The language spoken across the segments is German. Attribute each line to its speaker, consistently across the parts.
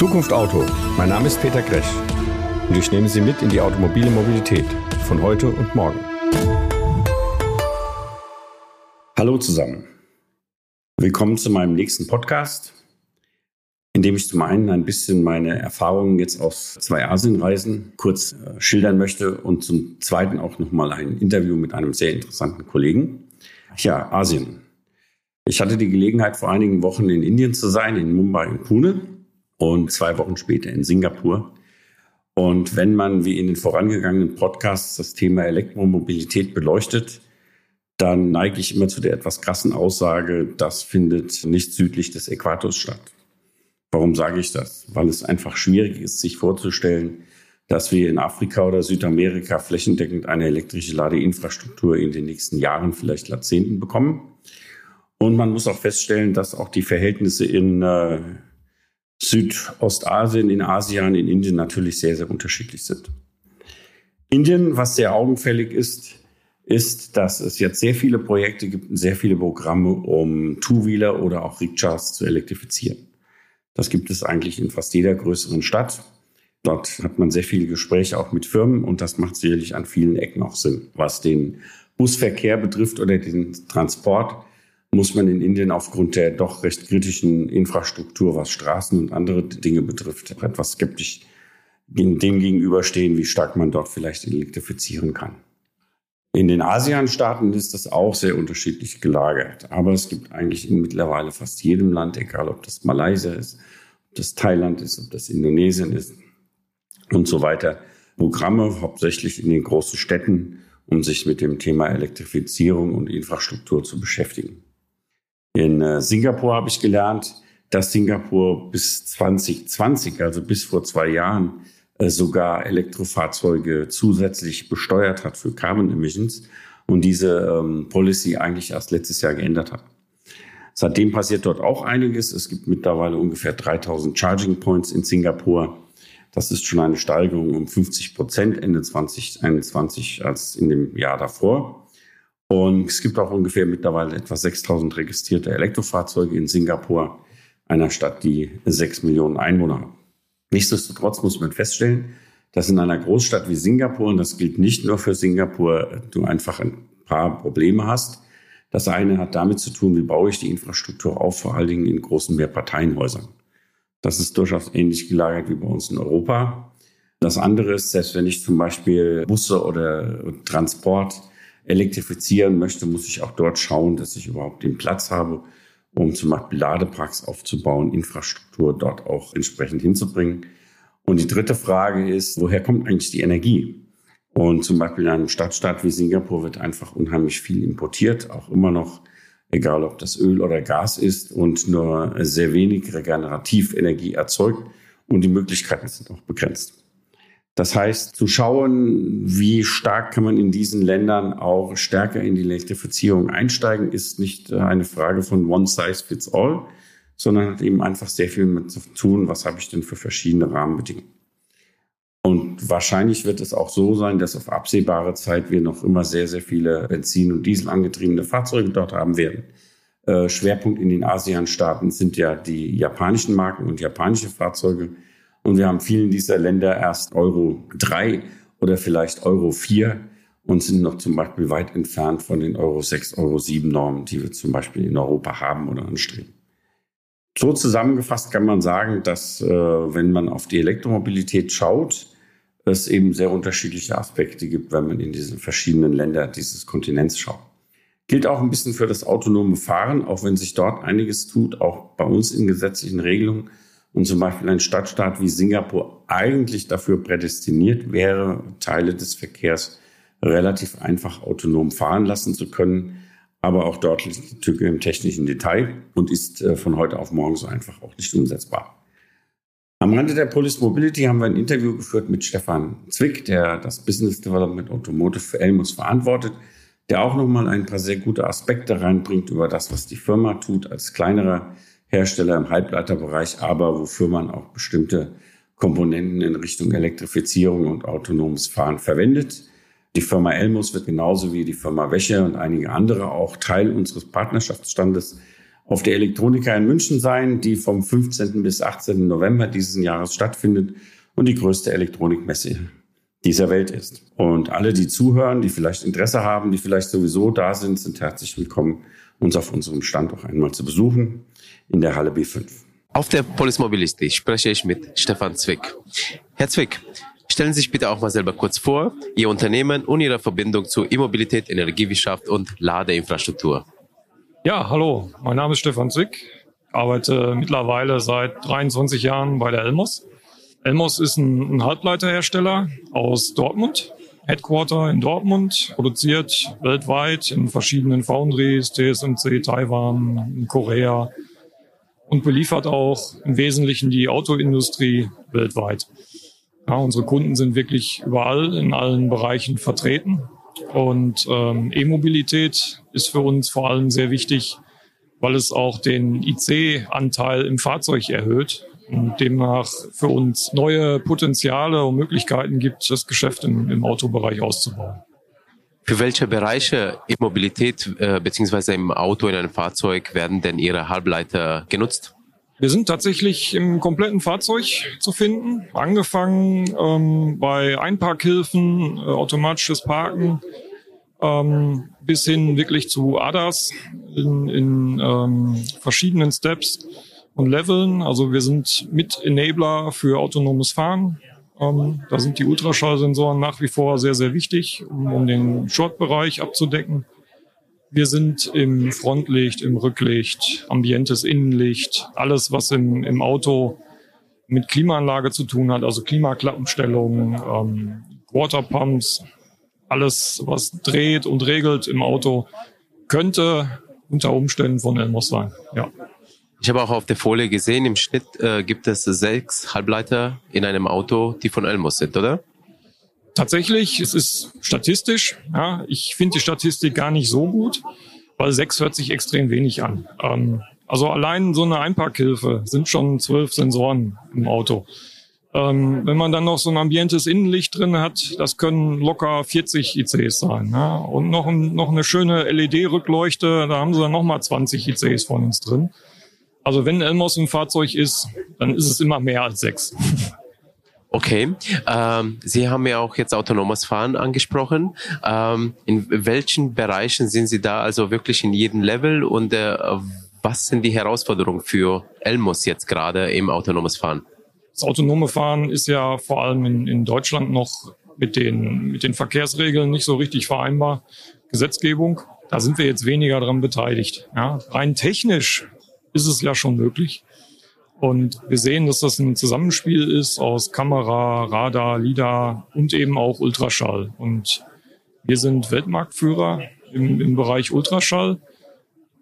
Speaker 1: Zukunft Auto. Mein Name ist Peter Gresch und ich nehme Sie mit in die automobile Mobilität von heute und morgen. Hallo zusammen. Willkommen zu meinem nächsten Podcast, in dem ich zum einen ein bisschen meine Erfahrungen jetzt aus zwei Asienreisen kurz äh, schildern möchte und zum zweiten auch nochmal ein Interview mit einem sehr interessanten Kollegen. Ja, Asien. Ich hatte die Gelegenheit, vor einigen Wochen in Indien zu sein, in Mumbai und Pune und zwei Wochen später in Singapur. Und wenn man wie in den vorangegangenen Podcasts das Thema Elektromobilität beleuchtet, dann neige ich immer zu der etwas krassen Aussage, das findet nicht südlich des Äquators statt. Warum sage ich das? Weil es einfach schwierig ist, sich vorzustellen, dass wir in Afrika oder Südamerika flächendeckend eine elektrische Ladeinfrastruktur in den nächsten Jahren, vielleicht Jahrzehnten bekommen. Und man muss auch feststellen, dass auch die Verhältnisse in äh, Südostasien, in Asien, in Indien natürlich sehr, sehr unterschiedlich sind. Indien, was sehr augenfällig ist, ist, dass es jetzt sehr viele Projekte gibt, sehr viele Programme, um Two-Wheeler oder auch Rikschas zu elektrifizieren. Das gibt es eigentlich in fast jeder größeren Stadt. Dort hat man sehr viele Gespräche auch mit Firmen und das macht sicherlich an vielen Ecken auch Sinn. Was den Busverkehr betrifft oder den Transport, muss man in Indien aufgrund der doch recht kritischen Infrastruktur, was Straßen und andere Dinge betrifft, etwas skeptisch dem gegenüberstehen, wie stark man dort vielleicht elektrifizieren kann. In den ASEAN-Staaten ist das auch sehr unterschiedlich gelagert. Aber es gibt eigentlich in mittlerweile fast jedem Land, egal ob das Malaysia ist, ob das Thailand ist, ob das Indonesien ist und so weiter, Programme, hauptsächlich in den großen Städten, um sich mit dem Thema Elektrifizierung und Infrastruktur zu beschäftigen. In äh, Singapur habe ich gelernt, dass Singapur bis 2020, also bis vor zwei Jahren, äh, sogar Elektrofahrzeuge zusätzlich besteuert hat für Carbon Emissions und diese ähm, Policy eigentlich erst letztes Jahr geändert hat. Seitdem passiert dort auch einiges. Es gibt mittlerweile ungefähr 3000 Charging Points in Singapur. Das ist schon eine Steigerung um 50 Prozent Ende 2021 als in dem Jahr davor. Und es gibt auch ungefähr mittlerweile etwa 6000 registrierte Elektrofahrzeuge in Singapur, einer Stadt, die 6 Millionen Einwohner hat. Nichtsdestotrotz muss man feststellen, dass in einer Großstadt wie Singapur, und das gilt nicht nur für Singapur, du einfach ein paar Probleme hast. Das eine hat damit zu tun, wie baue ich die Infrastruktur auf, vor allen Dingen in großen Mehrparteienhäusern. Das ist durchaus ähnlich gelagert wie bei uns in Europa. Das andere ist, selbst wenn ich zum Beispiel Busse oder Transport elektrifizieren möchte, muss ich auch dort schauen, dass ich überhaupt den Platz habe, um zum Beispiel Ladeparks aufzubauen, Infrastruktur dort auch entsprechend hinzubringen. Und die dritte Frage ist, woher kommt eigentlich die Energie? Und zum Beispiel in einem Stadtstaat wie Singapur wird einfach unheimlich viel importiert, auch immer noch, egal ob das Öl oder Gas ist und nur sehr wenig regenerativ Energie erzeugt und die Möglichkeiten sind auch begrenzt. Das heißt, zu schauen, wie stark kann man in diesen Ländern auch stärker in die Elektrifizierung einsteigen, ist nicht äh, eine Frage von One Size Fits All, sondern hat eben einfach sehr viel mit zu tun, was habe ich denn für verschiedene Rahmenbedingungen. Und wahrscheinlich wird es auch so sein, dass auf absehbare Zeit wir noch immer sehr, sehr viele Benzin- und Diesel angetriebene Fahrzeuge dort haben werden. Äh, Schwerpunkt in den ASEAN-Staaten sind ja die japanischen Marken und japanische Fahrzeuge. Und wir haben vielen dieser Länder erst Euro 3 oder vielleicht Euro 4 und sind noch zum Beispiel weit entfernt von den Euro 6, Euro 7 Normen, die wir zum Beispiel in Europa haben oder anstreben. So zusammengefasst kann man sagen, dass äh, wenn man auf die Elektromobilität schaut, es eben sehr unterschiedliche Aspekte gibt, wenn man in diese verschiedenen Länder dieses Kontinents schaut. Gilt auch ein bisschen für das autonome Fahren, auch wenn sich dort einiges tut, auch bei uns in gesetzlichen Regelungen und zum Beispiel ein Stadtstaat wie Singapur eigentlich dafür prädestiniert wäre, Teile des Verkehrs relativ einfach autonom fahren lassen zu können. Aber auch dort liegt die Tücke im technischen Detail und ist äh, von heute auf morgen so einfach auch nicht umsetzbar. Am Rande der Police Mobility haben wir ein Interview geführt mit Stefan Zwick, der das Business Development Automotive für Elmus verantwortet, der auch nochmal ein paar sehr gute Aspekte reinbringt über das, was die Firma tut als kleinerer Hersteller im Halbleiterbereich, aber wofür man auch bestimmte Komponenten in Richtung Elektrifizierung und autonomes Fahren verwendet. Die Firma Elmus wird genauso wie die Firma Wäsche und einige andere auch Teil unseres Partnerschaftsstandes. auf der Elektronika in München sein, die vom 15. bis 18. November dieses Jahres stattfindet und die größte Elektronikmesse dieser Welt ist. Und alle, die zuhören, die vielleicht Interesse haben, die vielleicht sowieso da sind, sind herzlich willkommen, uns auf unserem Stand auch einmal zu besuchen in der Halle B5.
Speaker 2: Auf der Polis Mobility spreche ich mit Stefan Zwick. Herr Zwick, stellen Sie sich bitte auch mal selber kurz vor, Ihr Unternehmen und Ihre Verbindung zu E-Mobilität, Energiewirtschaft und Ladeinfrastruktur.
Speaker 3: Ja, hallo, mein Name ist Stefan Zick, arbeite mittlerweile seit 23 Jahren bei der Elmos. Elmos ist ein Halbleiterhersteller aus Dortmund, Headquarter in Dortmund, produziert weltweit in verschiedenen Foundries, TSMC, Taiwan, Korea und beliefert auch im Wesentlichen die Autoindustrie weltweit. Ja, unsere Kunden sind wirklich überall in allen Bereichen vertreten. Und ähm, E-Mobilität ist für uns vor allem sehr wichtig, weil es auch den IC-Anteil im Fahrzeug erhöht und demnach für uns neue Potenziale und Möglichkeiten gibt, das Geschäft im, im Autobereich auszubauen.
Speaker 2: Für welche Bereiche E-Mobilität äh, beziehungsweise im Auto in einem Fahrzeug werden denn Ihre Halbleiter genutzt?
Speaker 3: Wir sind tatsächlich im kompletten Fahrzeug zu finden, angefangen ähm, bei Einparkhilfen, äh, automatisches Parken, ähm, bis hin wirklich zu ADAS in, in ähm, verschiedenen Steps und Leveln. Also wir sind mit Enabler für autonomes Fahren. Ähm, da sind die Ultraschallsensoren nach wie vor sehr, sehr wichtig, um, um den Short-Bereich abzudecken. Wir sind im Frontlicht, im Rücklicht, ambientes Innenlicht, alles, was im, im Auto mit Klimaanlage zu tun hat, also Klimaklappenstellung, ähm, Waterpumps, alles, was dreht und regelt im Auto, könnte unter Umständen von Elmos sein. Ja.
Speaker 2: Ich habe auch auf der Folie gesehen, im Schnitt äh, gibt es sechs Halbleiter in einem Auto, die von Elmos sind, oder?
Speaker 3: Tatsächlich, es ist statistisch. Ja, ich finde die Statistik gar nicht so gut, weil sechs hört sich extrem wenig an. Ähm, also allein so eine Einparkhilfe sind schon zwölf Sensoren im Auto. Ähm, wenn man dann noch so ein ambientes Innenlicht drin hat, das können locker 40 ICs sein. Ja? Und noch, ein, noch eine schöne LED-Rückleuchte, da haben sie dann nochmal 20 ICs von uns drin. Also wenn Elmos ein Fahrzeug ist, dann ist es immer mehr als sechs.
Speaker 2: Okay, ähm, Sie haben ja auch jetzt autonomes Fahren angesprochen. Ähm, in welchen Bereichen sind Sie da also wirklich in jedem Level und äh, was sind die Herausforderungen für Elmos jetzt gerade im autonomes Fahren?
Speaker 3: Das autonome Fahren ist ja vor allem in, in Deutschland noch mit den, mit den Verkehrsregeln nicht so richtig vereinbar. Gesetzgebung, da sind wir jetzt weniger dran beteiligt. Ja, rein technisch ist es ja schon möglich. Und wir sehen, dass das ein Zusammenspiel ist aus Kamera, Radar, LIDAR und eben auch Ultraschall. Und wir sind Weltmarktführer im, im Bereich Ultraschall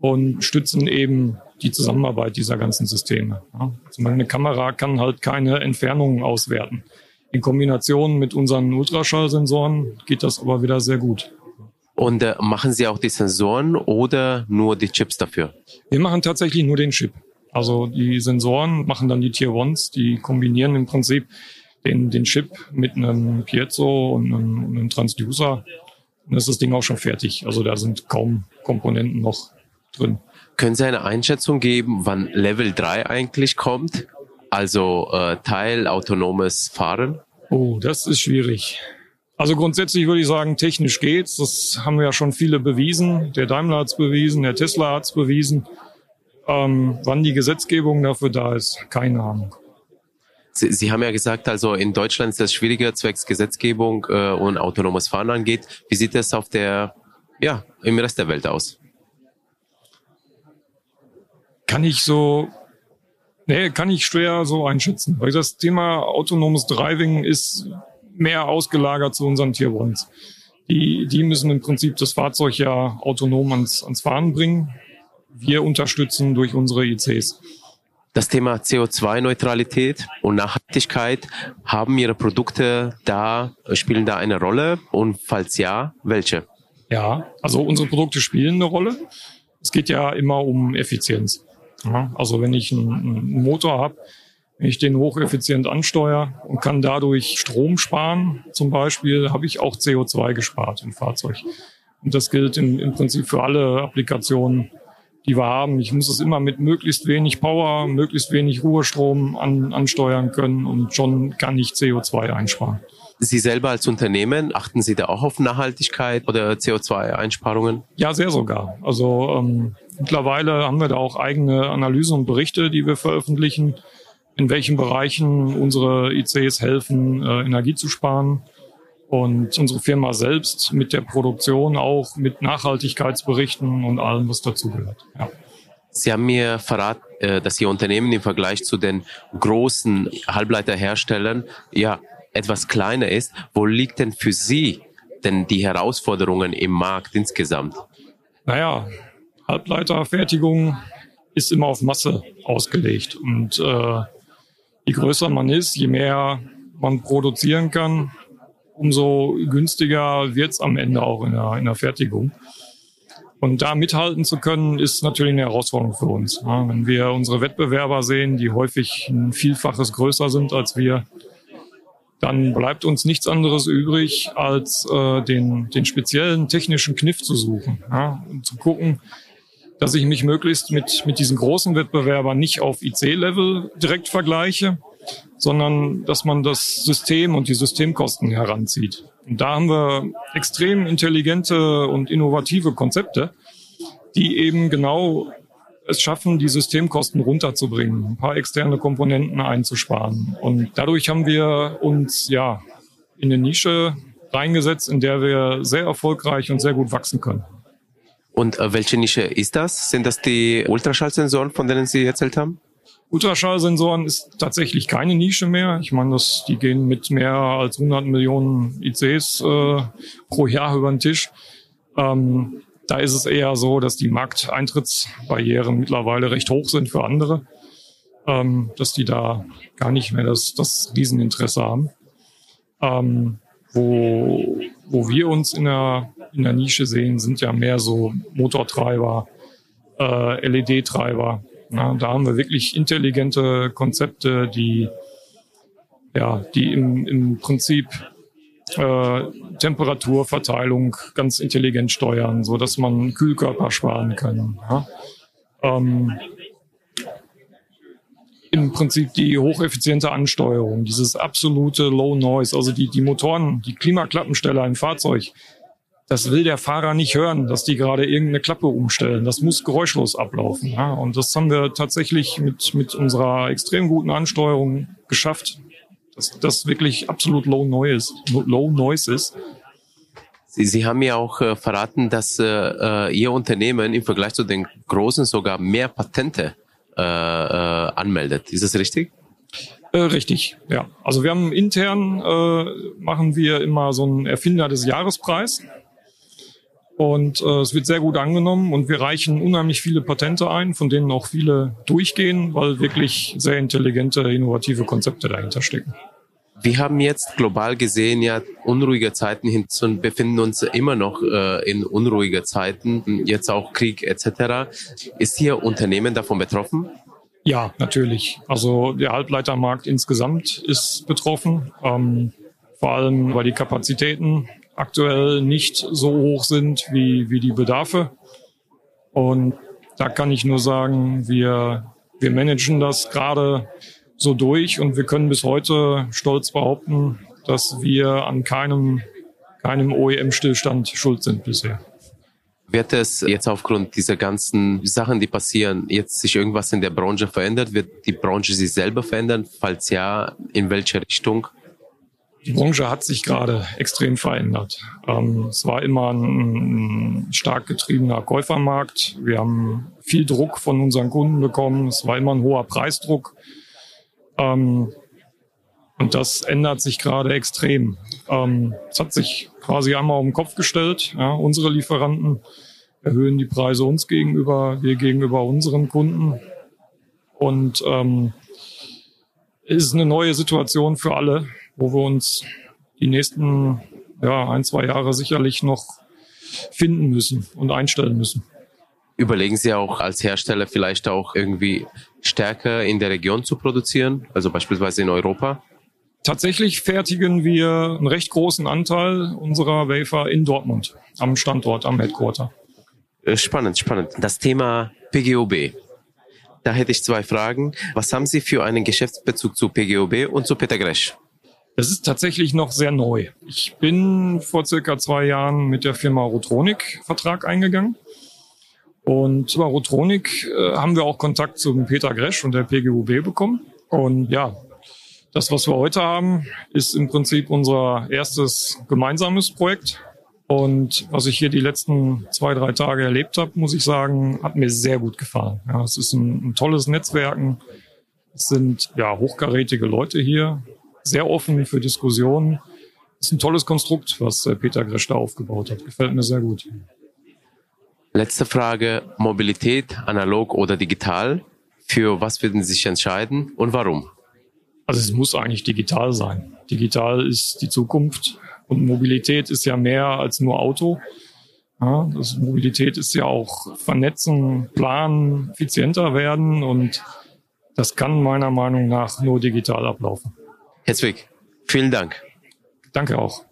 Speaker 3: und stützen eben die Zusammenarbeit dieser ganzen Systeme. Ja, also eine Kamera kann halt keine Entfernungen auswerten. In Kombination mit unseren Ultraschallsensoren geht das aber wieder sehr gut.
Speaker 2: Und äh, machen Sie auch die Sensoren oder nur die Chips dafür?
Speaker 3: Wir machen tatsächlich nur den Chip. Also die Sensoren machen dann die Tier Ones, die kombinieren im Prinzip den, den Chip mit einem Piezo und einem, einem Transducer. Und dann ist das Ding auch schon fertig. Also da sind kaum Komponenten noch drin.
Speaker 2: Können Sie eine Einschätzung geben, wann Level 3 eigentlich kommt? Also äh, teilautonomes Fahren?
Speaker 3: Oh, das ist schwierig. Also grundsätzlich würde ich sagen, technisch geht's. Das haben ja schon viele bewiesen. Der Daimler hat's bewiesen, der Tesla hat's bewiesen. Ähm, wann die Gesetzgebung dafür da ist, keine Ahnung.
Speaker 2: Sie, Sie haben ja gesagt, also in Deutschland ist das schwieriger zwecks Gesetzgebung äh, und autonomes Fahren angeht. Wie sieht das auf der, ja, im Rest der Welt aus?
Speaker 3: Kann ich so, nee, kann ich schwer so einschätzen, weil das Thema autonomes Driving ist mehr ausgelagert zu unseren Tier Ones. Die, die müssen im Prinzip das Fahrzeug ja autonom ans, ans Fahren bringen wir unterstützen durch unsere ICs.
Speaker 2: Das Thema CO2-Neutralität und Nachhaltigkeit, haben Ihre Produkte da, spielen da eine Rolle? Und falls ja, welche?
Speaker 3: Ja, also unsere Produkte spielen eine Rolle. Es geht ja immer um Effizienz. Also wenn ich einen, einen Motor habe, wenn ich den hocheffizient ansteuere und kann dadurch Strom sparen, zum Beispiel, habe ich auch CO2 gespart im Fahrzeug. Und das gilt im, im Prinzip für alle Applikationen, die wir haben. Ich muss es immer mit möglichst wenig Power, möglichst wenig Ruhestrom an, ansteuern können und schon kann ich CO2 einsparen.
Speaker 2: Sie selber als Unternehmen, achten Sie da auch auf Nachhaltigkeit oder CO2-Einsparungen?
Speaker 3: Ja, sehr sogar. Also ähm, mittlerweile haben wir da auch eigene Analysen und Berichte, die wir veröffentlichen, in welchen Bereichen unsere ICs helfen, äh, Energie zu sparen. Und unsere Firma selbst mit der Produktion auch mit Nachhaltigkeitsberichten und allem, was dazugehört. Ja.
Speaker 2: Sie haben mir verraten, äh, dass Ihr Unternehmen im Vergleich zu den großen Halbleiterherstellern ja etwas kleiner ist. Wo liegt denn für Sie denn die Herausforderungen im Markt insgesamt?
Speaker 3: Naja, Halbleiterfertigung ist immer auf Masse ausgelegt. Und äh, je größer man ist, je mehr man produzieren kann, umso günstiger wird es am Ende auch in der, in der Fertigung. Und da mithalten zu können, ist natürlich eine Herausforderung für uns. Ja, wenn wir unsere Wettbewerber sehen, die häufig ein Vielfaches größer sind als wir, dann bleibt uns nichts anderes übrig, als äh, den, den speziellen technischen Kniff zu suchen ja, und zu gucken, dass ich mich möglichst mit, mit diesen großen Wettbewerbern nicht auf IC-Level direkt vergleiche, sondern dass man das System und die Systemkosten heranzieht. Und da haben wir extrem intelligente und innovative Konzepte, die eben genau es schaffen, die Systemkosten runterzubringen, ein paar externe Komponenten einzusparen. Und dadurch haben wir uns ja in eine Nische reingesetzt, in der wir sehr erfolgreich und sehr gut wachsen können.
Speaker 2: Und äh, welche Nische ist das? Sind das die Ultraschallsensoren, von denen Sie erzählt haben?
Speaker 3: Ultraschallsensoren ist tatsächlich keine Nische mehr. Ich meine, das, die gehen mit mehr als 100 Millionen ICs äh, pro Jahr über den Tisch. Ähm, da ist es eher so, dass die Markteintrittsbarrieren mittlerweile recht hoch sind für andere, ähm, dass die da gar nicht mehr das, das Rieseninteresse haben. Ähm, wo, wo wir uns in der, in der Nische sehen, sind ja mehr so Motortreiber, äh, LED-Treiber, na, da haben wir wirklich intelligente Konzepte, die, ja, die im, im Prinzip äh, Temperaturverteilung ganz intelligent steuern, so dass man Kühlkörper sparen kann. Ja. Ähm, im Prinzip die hocheffiziente Ansteuerung, dieses absolute Low Noise, also die, die Motoren, die Klimaklappensteller im Fahrzeug, das will der Fahrer nicht hören, dass die gerade irgendeine Klappe umstellen. Das muss geräuschlos ablaufen. Ja? Und das haben wir tatsächlich mit, mit unserer extrem guten Ansteuerung geschafft, dass das wirklich absolut low noise, low noise ist.
Speaker 2: Sie, Sie haben ja auch äh, verraten, dass äh, äh Ihr Unternehmen im Vergleich zu den Großen sogar mehr Patente äh, äh, anmeldet. Ist das richtig?
Speaker 3: Äh, richtig, ja. Also wir haben intern äh, machen wir immer so einen Erfinder des Jahrespreis. Und äh, es wird sehr gut angenommen und wir reichen unheimlich viele Patente ein, von denen auch viele durchgehen, weil wirklich sehr intelligente, innovative Konzepte dahinter stecken.
Speaker 2: Wir haben jetzt global gesehen ja unruhige Zeiten hin und befinden uns immer noch äh, in unruhiger Zeiten, jetzt auch Krieg etc. Ist Ihr Unternehmen davon betroffen?
Speaker 3: Ja, natürlich. Also der Halbleitermarkt insgesamt ist betroffen, ähm, vor allem weil die Kapazitäten aktuell nicht so hoch sind wie, wie die Bedarfe. Und da kann ich nur sagen, wir, wir managen das gerade so durch und wir können bis heute stolz behaupten, dass wir an keinem, keinem OEM-Stillstand schuld sind bisher.
Speaker 2: Wird es jetzt aufgrund dieser ganzen Sachen, die passieren, jetzt sich irgendwas in der Branche verändert? Wird die Branche sich selber verändern? Falls ja, in welche Richtung?
Speaker 3: Die Branche hat sich gerade extrem verändert. Ähm, es war immer ein, stark getriebener Käufermarkt. Wir haben viel Druck von unseren Kunden bekommen. Es war immer ein hoher Preisdruck. Ähm, und das ändert sich gerade extrem. Ähm, es hat sich quasi einmal um den Kopf gestellt. Ja, unsere Lieferanten erhöhen die Preise uns gegenüber, wir gegenüber unseren Kunden. Und ähm, ist eine neue Situation für alle wo wir uns die nächsten ja, ein, zwei Jahre sicherlich noch finden müssen und einstellen müssen.
Speaker 2: Überlegen Sie auch als Hersteller vielleicht auch irgendwie stärker in der Region zu produzieren, also beispielsweise in Europa?
Speaker 3: Tatsächlich fertigen wir einen recht großen Anteil unserer Wafer in Dortmund, am Standort, am Headquarter.
Speaker 2: Äh, spannend, spannend. Das Thema PGOB. Da hätte ich zwei Fragen. Was haben Sie für einen Geschäftsbezug zu PGOB und zu Peter Gresch?
Speaker 3: Das ist tatsächlich noch sehr neu. Ich bin vor circa zwei Jahren mit der Firma Rotronic Vertrag eingegangen. Und über Rotronic äh, haben wir auch Kontakt zum Peter Gresch und der PGUB bekommen. Und ja, das, was wir heute haben, ist im Prinzip unser erstes gemeinsames Projekt. Und was ich hier die letzten zwei, drei Tage erlebt habe, muss ich sagen, hat mir sehr gut gefallen. Ja, es ist ein, ein tolles Netzwerken. Es sind ja hochkarätige Leute hier, sehr offen für Diskussionen. Ist ein tolles Konstrukt, was äh, Peter Gresch da aufgebaut hat. Gefällt mir sehr gut.
Speaker 2: Letzte Frage. Mobilität, analog oder digital? Für was würden Sie sich entscheiden und warum?
Speaker 3: Also es muss eigentlich digital sein. Digital ist die Zukunft. Und Mobilität ist ja mehr als nur Auto. Ja, das Mobilität ist ja auch vernetzen, planen, effizienter werden und das kann meiner Meinung nach nur digital ablaufen.
Speaker 2: Herr Zwick, vielen Dank.
Speaker 3: Danke auch.